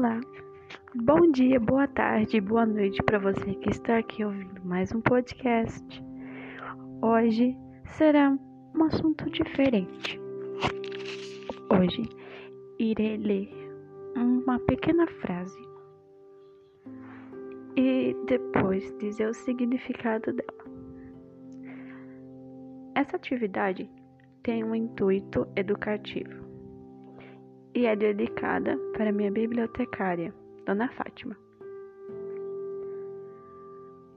Olá, bom dia, boa tarde, boa noite para você que está aqui ouvindo mais um podcast. Hoje será um assunto diferente. Hoje irei ler uma pequena frase e depois dizer o significado dela. Essa atividade tem um intuito educativo e é dedicada para minha bibliotecária, Dona Fátima.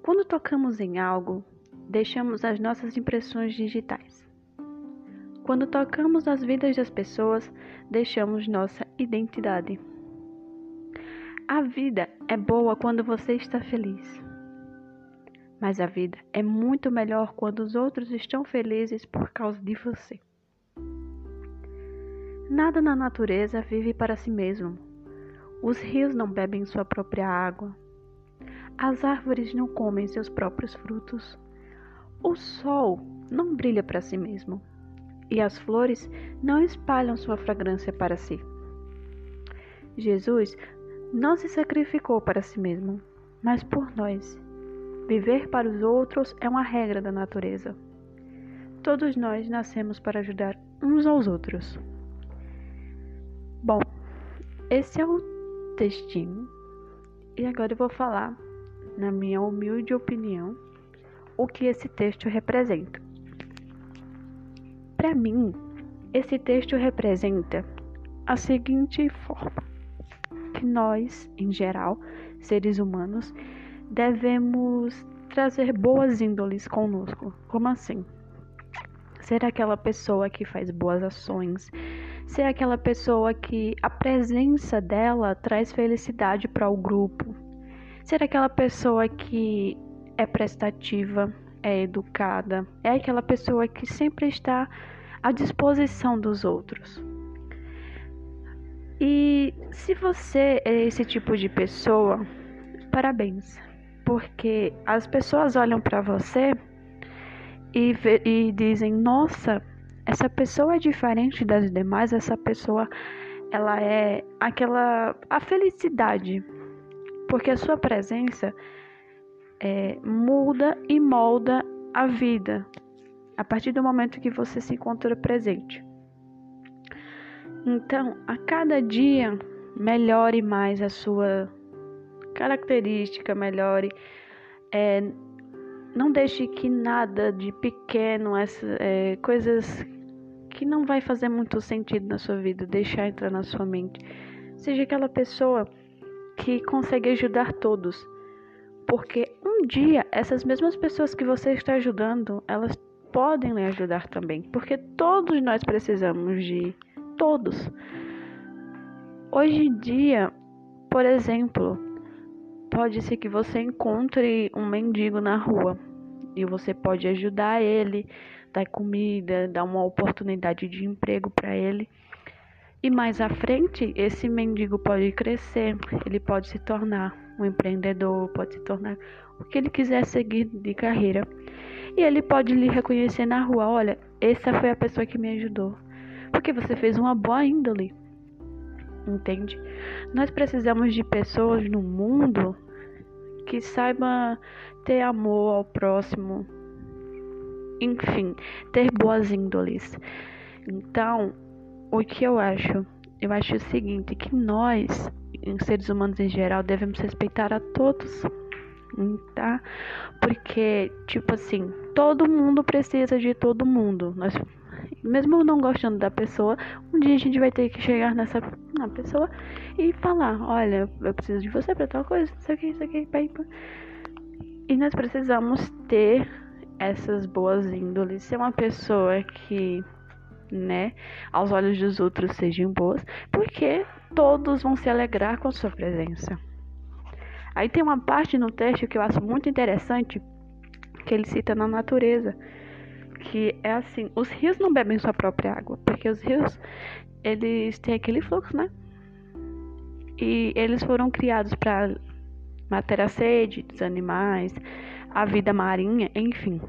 Quando tocamos em algo, deixamos as nossas impressões digitais. Quando tocamos as vidas das pessoas, deixamos nossa identidade. A vida é boa quando você está feliz. Mas a vida é muito melhor quando os outros estão felizes por causa de você. Nada na natureza vive para si mesmo. Os rios não bebem sua própria água. As árvores não comem seus próprios frutos. O sol não brilha para si mesmo. E as flores não espalham sua fragrância para si. Jesus não se sacrificou para si mesmo, mas por nós. Viver para os outros é uma regra da natureza. Todos nós nascemos para ajudar uns aos outros. Bom, esse é o textinho e agora eu vou falar, na minha humilde opinião, o que esse texto representa. Para mim, esse texto representa a seguinte forma: que nós, em geral, seres humanos, devemos trazer boas índoles conosco. Como assim? Ser aquela pessoa que faz boas ações, ser aquela pessoa que a presença dela traz felicidade para o grupo, ser aquela pessoa que é prestativa, é educada, é aquela pessoa que sempre está à disposição dos outros. E se você é esse tipo de pessoa, parabéns, porque as pessoas olham para você e, e dizem: Nossa, essa pessoa é diferente das demais, essa pessoa ela é aquela a felicidade, porque a sua presença é, muda e molda a vida a partir do momento que você se encontra presente. Então, a cada dia melhore mais a sua característica, melhore. É, não deixe que nada de pequeno, essa, é, coisas que não vai fazer muito sentido na sua vida, deixar entrar na sua mente. Seja aquela pessoa que consegue ajudar todos. Porque um dia essas mesmas pessoas que você está ajudando, elas podem lhe ajudar também, porque todos nós precisamos de todos. Hoje em dia, por exemplo, pode ser que você encontre um mendigo na rua e você pode ajudar ele, dar comida, dar uma oportunidade de emprego para ele. E mais à frente, esse mendigo pode crescer, ele pode se tornar um empreendedor, pode se tornar o que ele quiser seguir de carreira. E ele pode lhe reconhecer na rua: olha, essa foi a pessoa que me ajudou. Porque você fez uma boa índole. Entende? Nós precisamos de pessoas no mundo que saibam ter amor ao próximo, enfim, ter boas índoles. Então, o que eu acho? Eu acho o seguinte, que nós, seres humanos em geral, devemos respeitar a todos, tá? Porque, tipo assim, todo mundo precisa de todo mundo. Nós, mesmo não gostando da pessoa, um dia a gente vai ter que chegar nessa na pessoa e falar, olha, eu preciso de você para tal coisa, isso aqui, isso aqui, pai. E nós precisamos ter essas boas índoles, ser uma pessoa que, né, aos olhos dos outros sejam boas, porque todos vão se alegrar com a sua presença. Aí tem uma parte no texto que eu acho muito interessante, que ele cita na natureza, que é assim, os rios não bebem sua própria água, porque os rios, eles têm aquele fluxo, né? E eles foram criados para matar a sede dos animais, a vida marinha, enfim.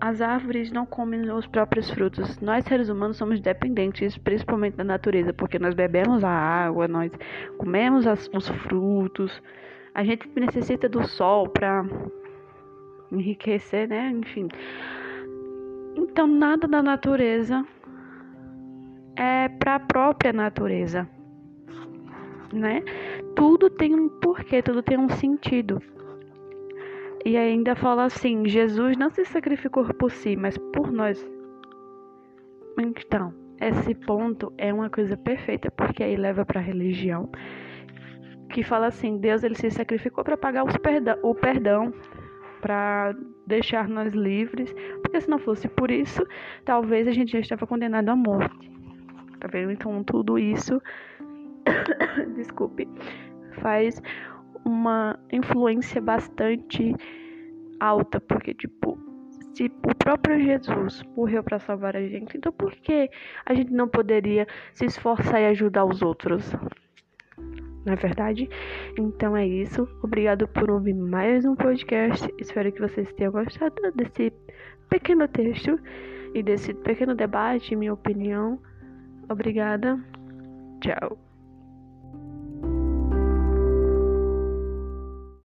as árvores não comem os próprios frutos. Nós, seres humanos, somos dependentes, principalmente da natureza, porque nós bebemos a água, nós comemos as, os frutos. A gente necessita do sol para enriquecer, né? Enfim. Então, nada da natureza é para a própria natureza, né? Tudo tem um porquê, tudo tem um sentido. E ainda fala assim: Jesus não se sacrificou por si, mas por nós. Então, esse ponto é uma coisa perfeita, porque aí leva para a religião, que fala assim: Deus ele se sacrificou para pagar perdão, o perdão, para deixar nós livres, porque se não fosse por isso, talvez a gente já estava condenado à morte. Tá vendo? Então, tudo isso, desculpe, faz uma influência bastante alta, porque tipo, se o próprio Jesus morreu para salvar a gente, então por que a gente não poderia se esforçar e ajudar os outros? Não é verdade? Então é isso. Obrigado por ouvir mais um podcast. Espero que vocês tenham gostado desse pequeno texto e desse pequeno debate, minha opinião. Obrigada. Tchau.